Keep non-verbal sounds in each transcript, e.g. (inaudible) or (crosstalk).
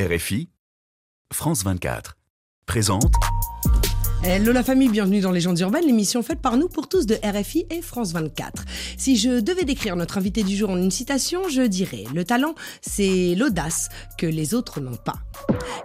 RFI, France 24, présente Hello la famille, bienvenue dans Légendes urbaines, l'émission faite par nous pour tous de RFI et France 24. Si je devais décrire notre invité du jour en une citation, je dirais Le talent, c'est l'audace que les autres n'ont pas.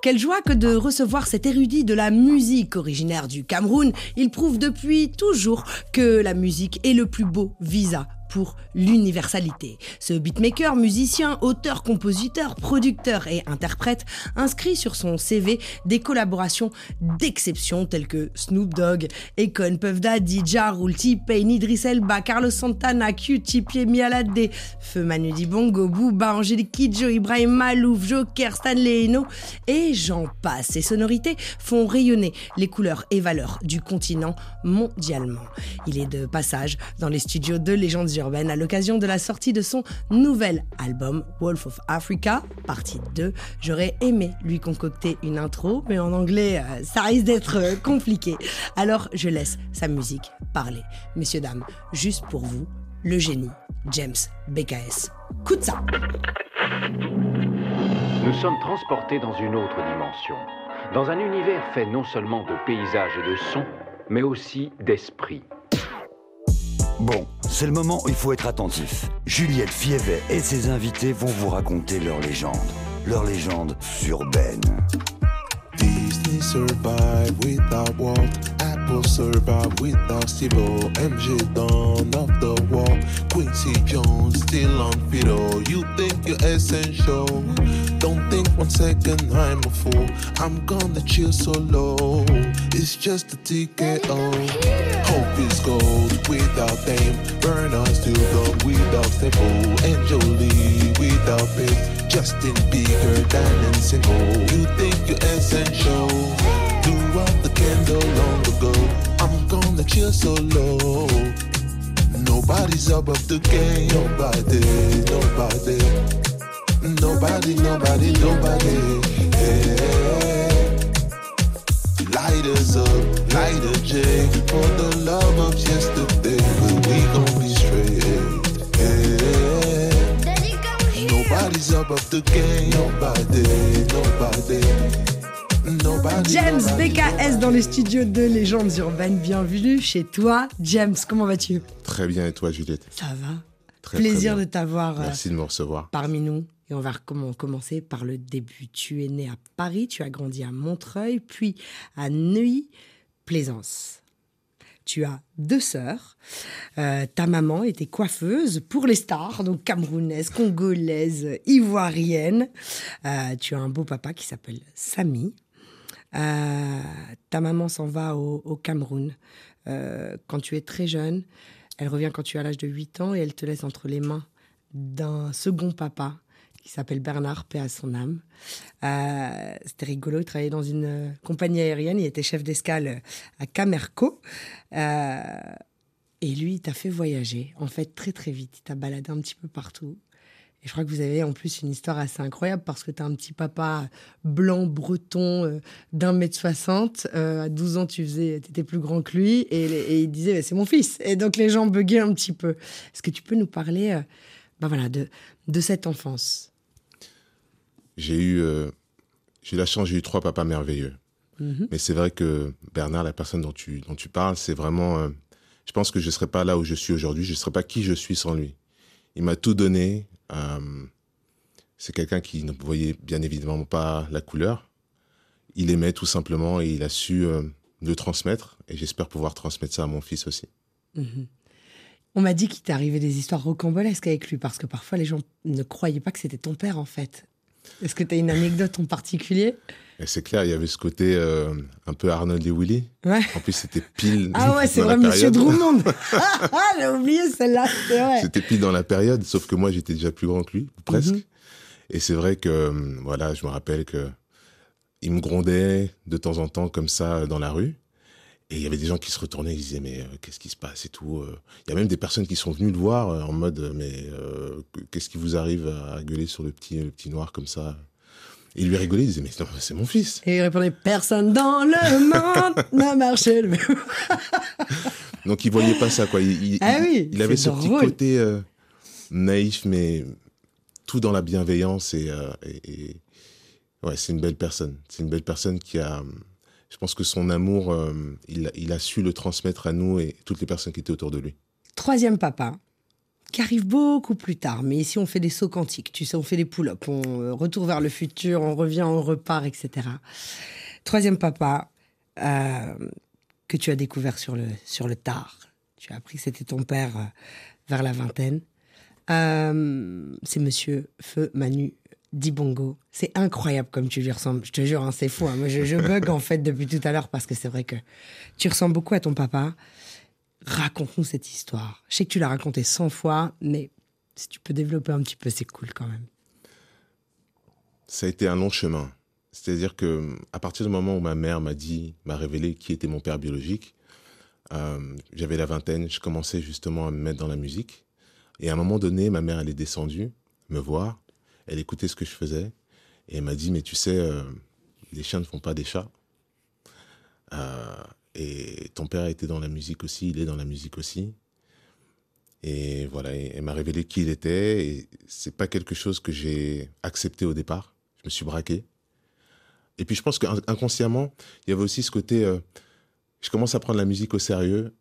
Quelle joie que de recevoir cet érudit de la musique originaire du Cameroun. Il prouve depuis toujours que la musique est le plus beau visa pour l'universalité. Ce beatmaker, musicien, auteur, compositeur, producteur et interprète inscrit sur son CV des collaborations d'exception telles que Snoop Dogg, Econ, Puff Daddy, Ja Rule, T-Pain, Carlos Santana, Q-Tip, Yemi Alade, Feu Manu Dibongo, Booba, Angélique Kidjo, Ibrahim Malouf, Joker, Stanley Eno et j'en passe. Ces sonorités font rayonner les couleurs et valeurs du continent mondialement. Il est de passage dans les studios de Légendes à l'occasion de la sortie de son nouvel album Wolf of Africa, partie 2. J'aurais aimé lui concocter une intro, mais en anglais, euh, ça risque d'être euh, compliqué. Alors je laisse sa musique parler. Messieurs, dames, juste pour vous, le génie, James BKS. Coup de ça Nous sommes transportés dans une autre dimension, dans un univers fait non seulement de paysages et de sons, mais aussi d'esprit. Bon, c'est le moment où il faut être attentif. Juliette Fievet et ses invités vont vous raconter leur légende. Leur légende urbaine. Disney Apple survive without Steve MJ Dawn of the wall. Quincy Jones still on fiddle. You think you're essential. Don't think one second I'm a fool. I'm gonna chill solo. It's just a ticket. Oh, hope is gold without fame. Burn us to the without. And Jolie without pay. Justin bigger than and single. You think you're essential. The candle long ago. I'm gonna chill solo. Nobody's above the game. Nobody, nobody. Nobody, nobody, nobody. Hey. Lighters up, lighter J. For the love of yesterday. But we gon' be straight. Hey. Nobody's above the game. Nobody, nobody. James BKS dans les studios de Légendes urbaines. Bienvenue chez toi. James, comment vas-tu Très bien, et toi, Juliette Ça va Très, Plaisir très de t'avoir euh, Merci de me recevoir. parmi nous. Et on va commencer par le début. Tu es né à Paris, tu as grandi à Montreuil, puis à Neuilly-Plaisance. Tu as deux sœurs. Euh, ta maman était coiffeuse pour les stars, donc camerounaise, congolaise, ivoirienne. Euh, tu as un beau papa qui s'appelle Samy. Euh, ta maman s'en va au, Cameroun euh, quand tu es très jeune. Elle revient quand tu as l'âge de 8 ans et elle te laisse entre les mains d'un second papa qui s'appelle Bernard, paix à son âme. Euh, C'était rigolo, il travaillait dans une compagnie aérienne, il était chef d'escale à Camerco. Et lui, il t'a fait voyager, en fait, très très vite. Il t'a baladé un petit peu partout. Et je crois que vous avez en plus une histoire assez incroyable parce que tu as un petit papa blanc, breton, euh, d'un mètre soixante. Euh, à 12 ans, tu faisais, étais plus grand que lui. Et, il disait, c'est mon fils. Et donc les gens buguaient un petit peu. Est-ce que tu peux nous parler euh, ben voilà, de, de cette enfance? J'ai eu, euh, j'ai la chance, j'ai eu trois papas merveilleux. Mhm. Mais c'est vrai que Bernard, la personne dont tu, dont tu parles, c'est vraiment. euh, je pense que je ne serais pas là où je suis aujourd'hui, je ne serais pas qui je suis sans lui. Il m'a tout donné. Euh, c'est quelqu'un qui ne voyait bien évidemment pas la couleur. Il aimait tout simplement et il a su euh, le transmettre. Et j'espère pouvoir transmettre ça à mon fils aussi. Mhm. On m'a dit qu'il arrivé des histoires rocambolesques avec lui parce que parfois les gens ne croyaient pas que c'était ton père en fait. Est-ce que tu as une anecdote en particulier? Et c'est clair, il y avait ce côté euh, un peu Arnold et Willy. Ouais. En plus, c'était pile. Ah ouais, c'est vrai, Monsieur. Drummond. (laughs) J'ai oublié celle-là, c'est vrai. C'était pile dans la période, sauf que moi j'étais déjà plus grand que lui, presque. Mhm. Et c'est vrai que, euh, voilà, je me rappelle que il me grondait de temps en temps comme ça euh, dans la rue. Et il y avait des gens qui se retournaient, ils disaient mais euh, qu'est-ce qui se passe et tout. euh. Il y a même des personnes qui sont venues le voir euh, en mode mais euh, qu'est-ce qui vous arrive à gueuler sur le petit le petit noir comme ça? Et il lui rigolait, il disait mais non, c'est mon fils. Et il répondait Personne dans le monde (laughs) n'a marché le même. (laughs) Donc il voyait pas ça quoi. Il, il- Ah il- oui, il avait ce petit côté naïf mais tout dans la bienveillance et, et- et Ouais, c'est une belle personne. C'est une belle personne qui a. Je pense que son amour, euh, il, a su le transmettre à nous et toutes les personnes qui étaient autour de lui. Troisième papa, qui arrive beaucoup plus tard. Mais ici, on fait des sauts quantiques. Tu sais, on fait des pull-ups, on euh, retourne vers le futur, on revient, on repart, etc. Troisième papa, euh, que tu as découvert sur le, sur le tard. Tu as appris que c'était ton père vers la vingtaine. C'est monsieur Feu Manu Dibongo. C'est incroyable comme tu lui ressembles. Je te jure, hein, c'est fou. hein. Moi, je, bug en fait depuis tout à l'heure parce que c'est vrai que tu ressembles beaucoup à ton papa. Raconte-nous cette histoire. Je sais que tu l'as racontée 100 fois, mais si tu peux développer un petit peu, c'est cool quand même. Ça a été un long chemin. C'est-à-dire que à partir du moment où ma mère m'a dit, m'a révélé qui était mon père biologique, euh, j'avais la vingtaine, je commençais justement à me mettre dans la musique. Et à un moment donné, ma mère, elle est descendue me voir, elle écoutait ce que je faisais, et elle m'a dit, mais tu sais, euh, les chiens ne font pas des chats. Euh, et ton père était dans la musique aussi, il est dans la musique aussi. Et voilà, elle m'a révélé qui il était, et c'est pas quelque chose que j'ai accepté au départ. Je me suis braqué. Et puis je pense qu'inconsciemment, il y avait aussi ce côté, euh, je commence à prendre la musique au sérieux.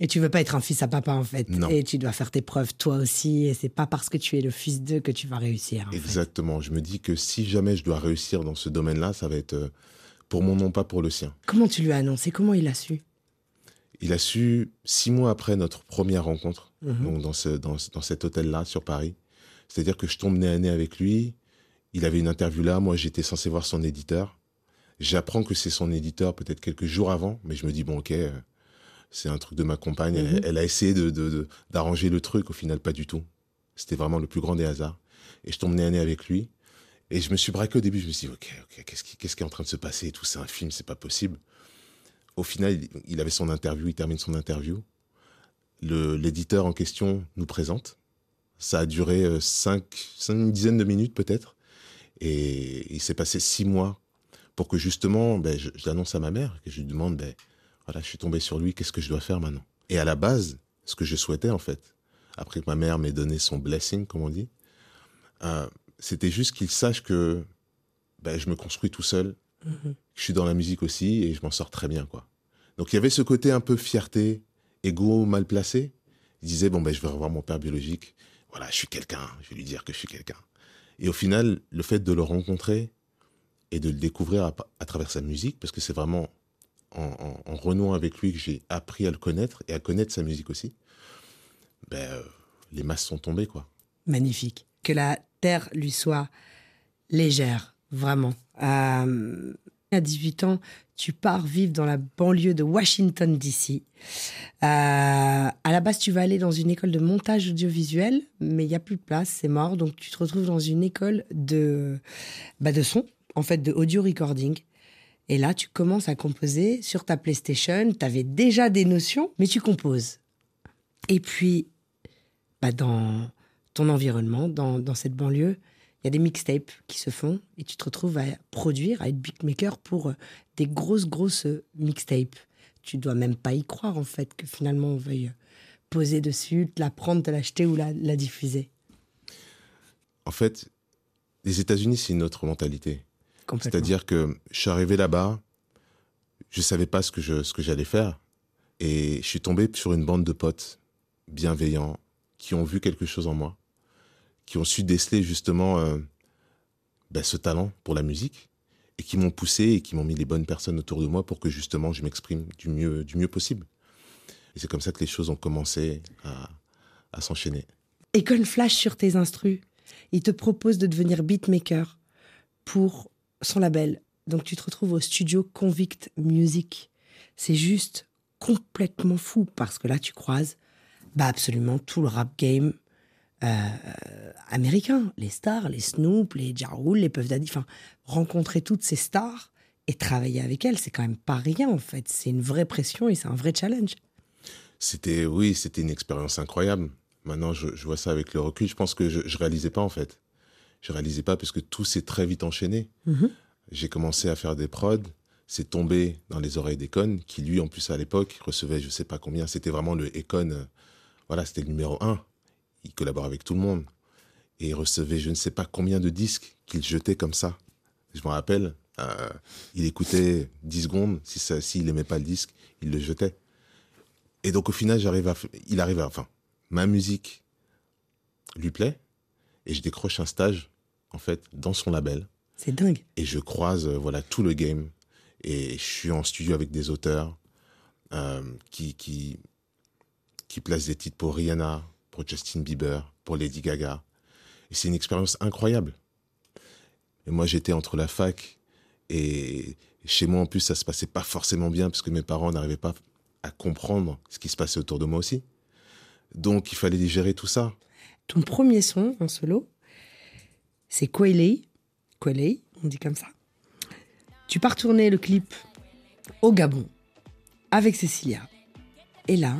Et tu veux pas être un fils à papa en fait. Non. Et tu dois faire tes preuves toi aussi. Et c'est pas parce que tu es le fils d'eux que tu vas réussir. fait. Exactement. Je me dis que si jamais je dois réussir dans ce domaine-là, ça va être euh, pour mon nom, pas pour le sien. Comment tu lui as annoncé? Comment il a su? Il a su six mois après notre première rencontre, Mhm. donc dans, ce, dans, ce- dans cet hôtel-là sur Paris. C'est-à-dire que je tombe nez à nez avec lui. Il avait une interview là. Moi, j'étais censé voir son éditeur. J'apprends que c'est son éditeur peut-être quelques jours avant, mais je me dis, bon, ok, euh, c'est un truc de ma compagne. Elle- Mhm. Elle, a essayé de, de- de- d'arranger le truc. Au final, pas du tout. C'était vraiment le plus grand des hasards. Et je tombe nez à nez avec lui. Et je me suis braqué au début. Je me suis dit, ok, ok, qu'est-ce qui, qui est en train de se passer? Et tout C'est un film, c'est pas possible. Au final, il, il avait son interview, il termine son interview. Le, l'éditeur en question nous présente. Ça a duré euh, cinq, cinq, une dizaine de minutes peut-être. Et il s'est passé six mois pour que justement, ben, je, je l'annonce à ma mère, que je lui demande, ben, voilà, je suis tombé sur lui, qu'est-ce que je dois faire maintenant? Et à la base, ce que je souhaitais en fait, après que ma mère m'ait donné son blessing, comme on dit, euh, c'était juste qu'il sache que ben, je me construis tout seul, Mhm. je suis dans la musique aussi et je m'en sors très bien, quoi. Donc il y avait ce côté un peu fierté, égo mal placé. Il disait, bon, ben, je vais revoir mon père biologique. Voilà, je suis quelqu'un, je vais lui dire que je suis quelqu'un. Et au final, le fait de le rencontrer et de le découvrir à, à travers sa musique, parce que c'est vraiment en, en- en renouant avec lui que j'ai appris à le connaître et à connaître sa musique aussi, ben, euh, les masses sont tombées, quoi. Magnifique. Que la terre lui soit légère, vraiment. Euh, à 18 ans, tu pars vivre dans la banlieue de Washington, D.C. Euh, à la base, tu vas aller dans une école de montage audiovisuel, mais il n'y a plus de place, c'est mort. Donc, tu te retrouves dans une école de, bah, de son, en fait, de audio recording. Et là, tu commences à composer sur ta PlayStation. Tu avais déjà des notions, mais tu composes. Et puis, bah, dans ton environnement, dans, dans cette banlieue, il y a des mixtapes qui se font et tu te retrouves à produire, à être beatmaker pour euh, des grosses, grosses euh, mixtapes. Tu dois même pas y croire, en fait, que finalement on veuille poser dessus, te la prendre, te l'acheter ou la, la diffuser. En fait, les États-Unis, c'est une autre mentalité. C'est-à-dire que je suis arrivé là-bas, je savais pas ce que je, ce que j'allais faire, et je suis tombé sur une bande de potes bienveillants qui ont vu quelque chose en moi, qui ont su déceler justement euh, ben, ce talent pour la musique, et qui m'ont poussé et qui m'ont mis les bonnes personnes autour de moi pour que justement je m'exprime du mieux, du mieux possible. Et c'est comme ça que les choses ont commencé à, à s'enchaîner. Econ Flash sur tes instrus. Il te propose de devenir beatmaker pour son label. Donc tu te retrouves au studio Convict Music. C'est juste complètement fou parce que là tu croises bah, absolument tout le rap game euh, américain. Les stars, les Snoop, les Ja Rule, les Puff Daddy. Enfin, rencontrer toutes ces stars et travailler avec elles, c'est quand même pas rien en fait. C'est une vraie pression et c'est un vrai challenge. C'était, oui, c'était une expérience incroyable. Maintenant, je, vois ça avec le recul. Je pense que je, je réalisais pas, en fait. Je réalisais pas parce que tout s'est très vite enchaîné. Mhm. J'ai commencé à faire des prods. C'est tombé dans les oreilles d'Econ, qui lui, en plus, à l'époque, recevait je sais pas combien. C'était vraiment le Econ. euh, voilà, c'était le numéro un. Il collabore avec tout le monde. Et il recevait je ne sais pas combien de disques qu'il jetait comme ça. Je me rappelle, euh, il écoutait 10 secondes. Si s'il n'aimait pas le disque, il le jetait. Et donc au final, j'arrive à, il arrive à, enfin, ma musique lui plaît et je décroche un stage en fait dans son label. C'est dingue. Et je croise euh, voilà tout le game et je suis en studio avec des auteurs euh, qui qui qui placent des titres pour Rihanna, pour Justin Bieber, pour Lady Gaga. Et c'est une expérience incroyable. Et moi, j'étais entre la fac et chez moi, en plus, ça se passait pas forcément bien parce que mes parents n'arrivaient pas à comprendre ce qui se passait autour de moi aussi. Donc, il fallait digérer tout ça. Ton premier son en solo, c'est Kwele. Kwele, on dit comme ça. Tu pars tourner le clip au Gabon avec Cécilia. Et là,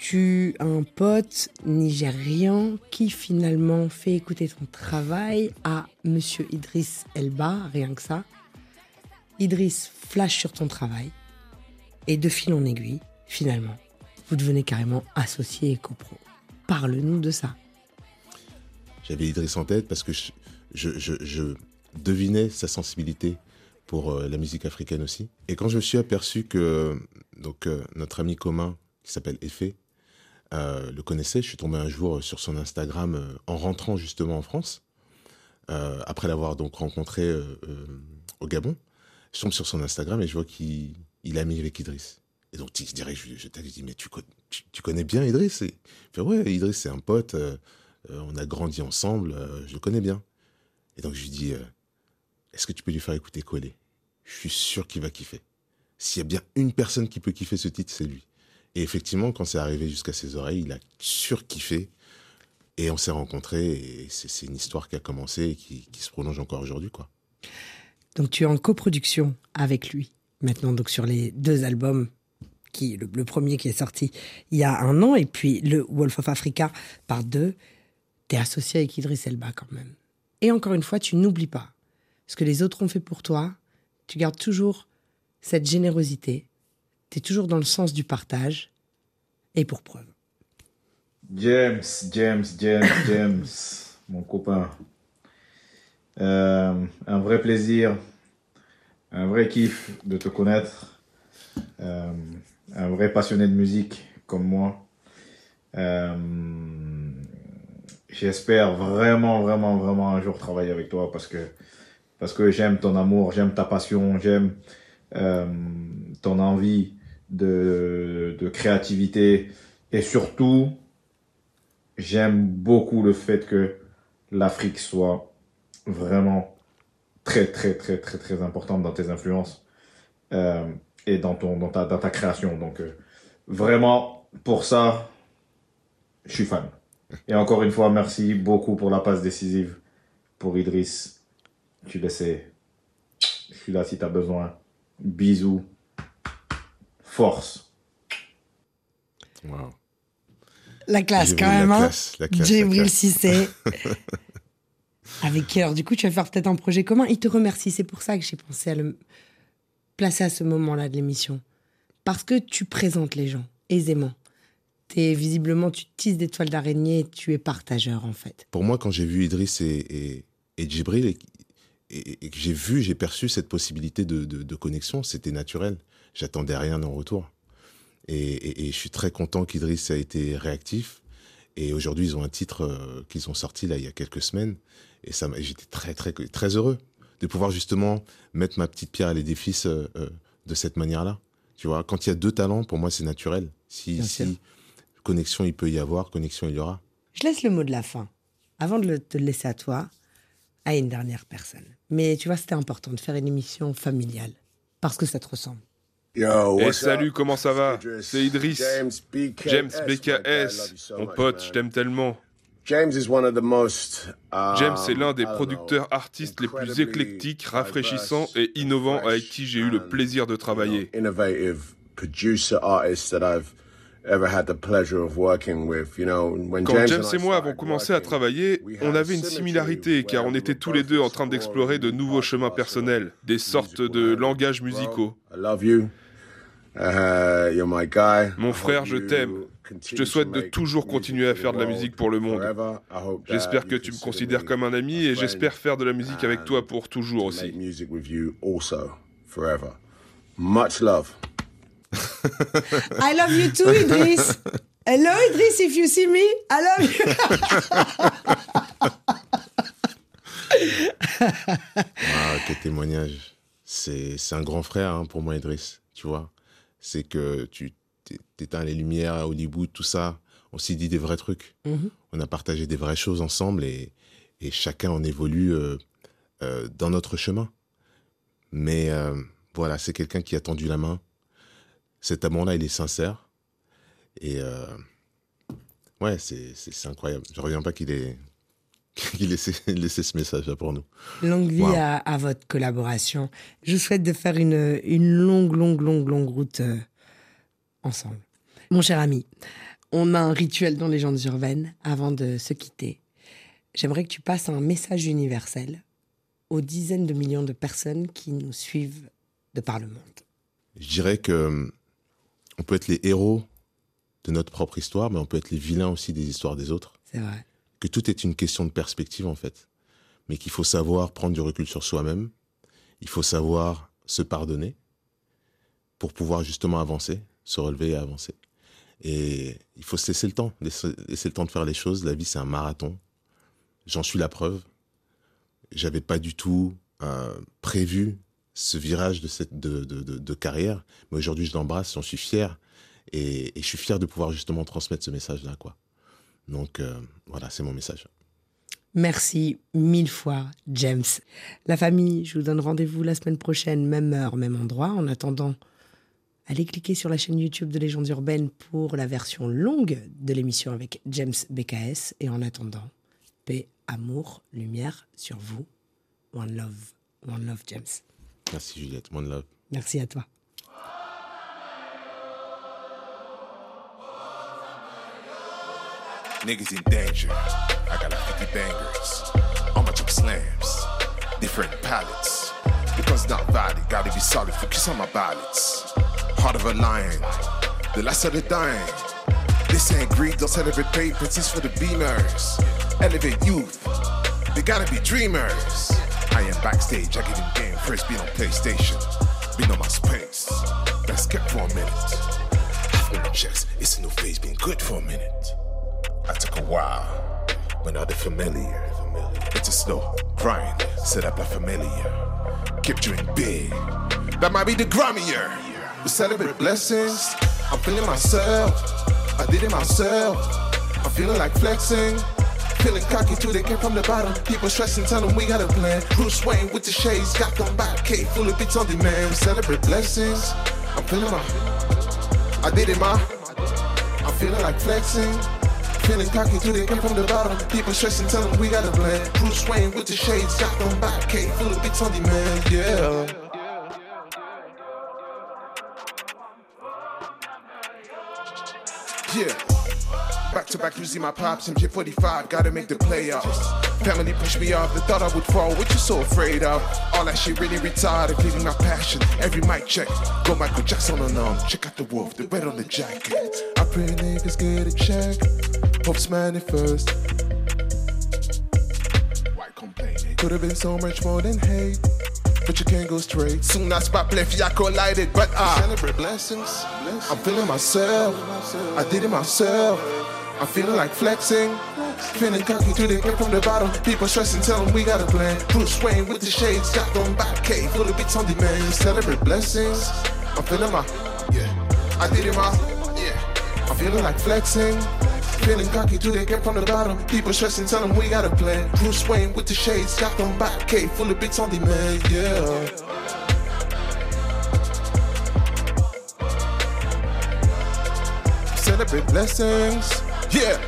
tu as un pote nigérian qui finalement fait écouter ton travail à Monsieur Idriss Elba, rien que ça. Idriss flash sur ton travail et de fil en aiguille, finalement, vous devenez carrément associé et copro. Parle-nous de ça. J'avais Idriss en tête parce que je, je, je, je devinais sa sensibilité pour euh, la musique africaine aussi. Et quand je me suis aperçu que donc euh, notre ami commun qui s'appelle Effet euh, le connaissait, je suis tombé un jour sur son Instagram en rentrant justement en France, après l'avoir donc rencontré au Gabon. Je tombe sur son Instagram et je vois qu'il il est ami avec Idriss. Et donc je dirais, je, je, je dis mais tu, co- tu, tu connais bien Idriss? Et, il fait, ouais, Idriss c'est un pote, on a grandi ensemble, euh, je le connais bien. Et donc je lui dis, euh, est-ce que tu peux lui faire écouter Collé Je suis sûr qu'il va kiffer. S'il y a bien une personne qui peut kiffer ce titre, c'est lui. Et effectivement, quand c'est arrivé jusqu'à ses oreilles, il a surkiffé. Et on s'est rencontrés et c'est une histoire qui a commencé et qui, se prolonge encore aujourd'hui, quoi. Donc tu es en coproduction avec lui maintenant, donc sur les deux albums, qui le premier qui est sorti il y a un an et puis le Wolf of Africa par deux. Tu es associé avec Idriss Elba quand même. Et encore une fois, tu n'oublies pas ce que les autres ont fait pour toi. Tu gardes toujours cette générosité. Tu es toujours dans le sens du partage. Et pour preuve. James, James, James, (coughs) James, mon copain. Euh, un vrai plaisir, un vrai kiff de te connaître. Euh, un vrai passionné de musique comme moi. Euh, J'espère vraiment, vraiment, vraiment un jour travailler avec toi parce que, parce que j'aime ton amour, j'aime ta passion, j'aime euh, ton envie de, de créativité et surtout, j'aime beaucoup le fait que l'Afrique soit vraiment très, très, très, très, très importante dans tes influences euh, et dans, ton, dans, ta, dans ta création. Donc, euh, vraiment, pour ça, je suis fan. Et encore une fois, merci beaucoup pour la passe décisive pour Idriss. Tu le sais. Je suis là si tu as besoin. Bisous. Force. Wow. La classe quand vu la même. hein. classe, la classe. Cissé. (laughs) Avec qui alors du coup tu vas faire peut-être un projet commun. Il te remercie. C'est pour ça que j'ai pensé à le placer à ce moment-là de l'émission. Parce que tu présentes les gens aisément. T'es visiblement, tu tisses des toiles d'araignée et tu es partageur en fait. Pour moi, quand j'ai vu Idriss et, et, et Djibril et, et- et que j'ai vu, j'ai perçu cette possibilité de, de- de connexion, c'était naturel. J'attendais rien en retour. Et, je suis très content qu'Idriss a été réactif. Et aujourd'hui, ils ont un titre euh, qu'ils ont sorti là il y a quelques semaines. Et ça, j'étais très très très heureux de pouvoir justement mettre ma petite pierre à l'édifice euh, euh, de cette manière-là. Tu vois, quand il y a deux talents, pour moi, c'est naturel. Si, si connexion il peut y avoir, connexion il y aura. Je laisse le mot de la fin. Avant de le- te le laisser à toi, à une dernière personne. Mais tu vois, c'était important de faire une émission familiale. Parce que ça te ressemble. Yo, Eh salut, up? comment ça va? C'est Idriss. James BKS. James BKS, so mon pote, man. je t'aime tellement. James is one of the most. James est l'un des producteurs artistes les plus éclectiques, rafraîchissants et innovants and avec qui j'ai eu le plaisir de travailler. Innovative producer artist that I've ever had the pleasure of working with. You know, when Quand James, et moi avons commencé à travailler, on avait une similarité car on était tous les deux en train d'explorer de nouveaux chemins personnels, des sortes de langages musicaux. Uh, you're my guy. Mon frère, je t'aime. Je te souhaite de toujours continuer à faire de la musique pour le monde. J'espère que tu me considères comme un ami et j'espère faire de la musique avec toi pour toujours aussi. Much love. I love you too, Idriss. Hello, Idriss, if you see me, I love you. (laughs) ah, quel témoignage. C'est un grand frère hein, pour moi, Idriss. Tu vois, c'est que tu t'éteins les lumières à Hollywood, tout ça. On s'y dit des vrais trucs. Mhm. On a partagé des vraies choses ensemble et, et chacun en évolue euh, euh, dans notre chemin. Mais euh, voilà, c'est quelqu'un qui a tendu la main. Cet amour-là, il est sincère. Et euh, ouais, c'est incroyable. Je ne reviens pas qu'il ait, (laughs) qu'il laissé, laissé ce message-là pour nous. Longue vie Wow. à, à votre collaboration. Je vous souhaite de faire une, une longue, longue, longue, longue route euh, ensemble. Mon cher ami, on a un rituel dans Légendes urbaines avant de se quitter. J'aimerais que tu passes un message universel aux dizaines de millions de personnes qui nous suivent de par le monde. Je dirais que on peut être les héros de notre propre histoire, mais on peut être les vilains aussi des histoires des autres. C'est vrai. Que tout est une question de perspective, en fait. Mais qu'il faut savoir prendre du recul sur soi-même. Il faut savoir se pardonner pour pouvoir justement avancer, se relever et avancer. Et il faut se laisser le temps, laisser, laisser le temps de faire les choses. La vie, c'est un marathon. J'en suis la preuve. J'avais pas du tout euh, prévu ce virage de, cette, de, de, de, carrière. Mais aujourd'hui, je l'embrasse, j'en suis fier. Et, et, je suis fier de pouvoir justement transmettre ce message-là. quoi. Donc euh, voilà, c'est mon message. Merci mille fois, James. La famille, je vous donne rendez-vous la semaine prochaine, même heure, même endroit. En attendant, allez cliquer sur la chaîne YouTube de Légendes Urbaines pour la version longue de l'émission avec James BKS. Et en attendant, paix, amour, lumière sur vous. One love. One love, James. Merci Juliette, one love. Merci à toi. Niggas in danger. I got like 50 bangers. On my chop slams. Different palettes. Because not valid, gotta be solid. Focus on my ballads. Heart of a lion. The last of the dying. This ain't greed, don't celebrate papers, it's for the beamers. Elevate youth. They gotta be dreamers. I am backstage, I give them game first, been on PlayStation. Been on my space. Let's for a minute. My chest, it's a new phase, been good for a minute. I took a while, but now they're familiar. It's a slow grind, set up a familiar. Keep dreaming big, that might be the Grammy year. We celebrate blessings, I'm feeling myself. I did it myself, I'm feeling like flexing. Feeling cocky too, they came from the bottom. People stressing, tell them we got a plan. Bruce Wayne with the shades, got them back, K full of beats on demand. We celebrate blessings, I'm feeling my. I did it my. I'm feeling like flexing. Feeling cocky too, they came from the bottom. People stressing, tell them we got a plan. Bruce Wayne with the shades, got them back, K full of beats on demand, yeah. Yeah. Back to back losing my pops, MJ45, gotta make the playoffs. Family pushed me off, they thought I would fall, what you so afraid of? All that shit really retarded, feeling my passion. Every mic check, go Michael Jackson on them. Check out the wolf, the red on the jacket. I pray niggas get a check, hope's manifest. Why complaining? Could have been so much more than hate. But you can't go straight. Soon I spot left, I collided. But I celebrate blessings. I'm feeling myself. I did it myself. I'm feeling like flexing. Feeling cocky too, they came from the bottom. People stressing, tell them we got a plan. Bruce Wayne with the shades, got them back, K, full of beats on demand. Celebrate blessings. I'm feeling my, yeah. I did it my, yeah. I'm feeling like flexing. Feeling cocky too, they came from the bottom. People stressing, tell them we got a plan. Bruce Wayne with the shades, got them back, K, full of beats on demand, yeah. Celebrate blessings, yeah.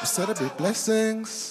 You said a blessings.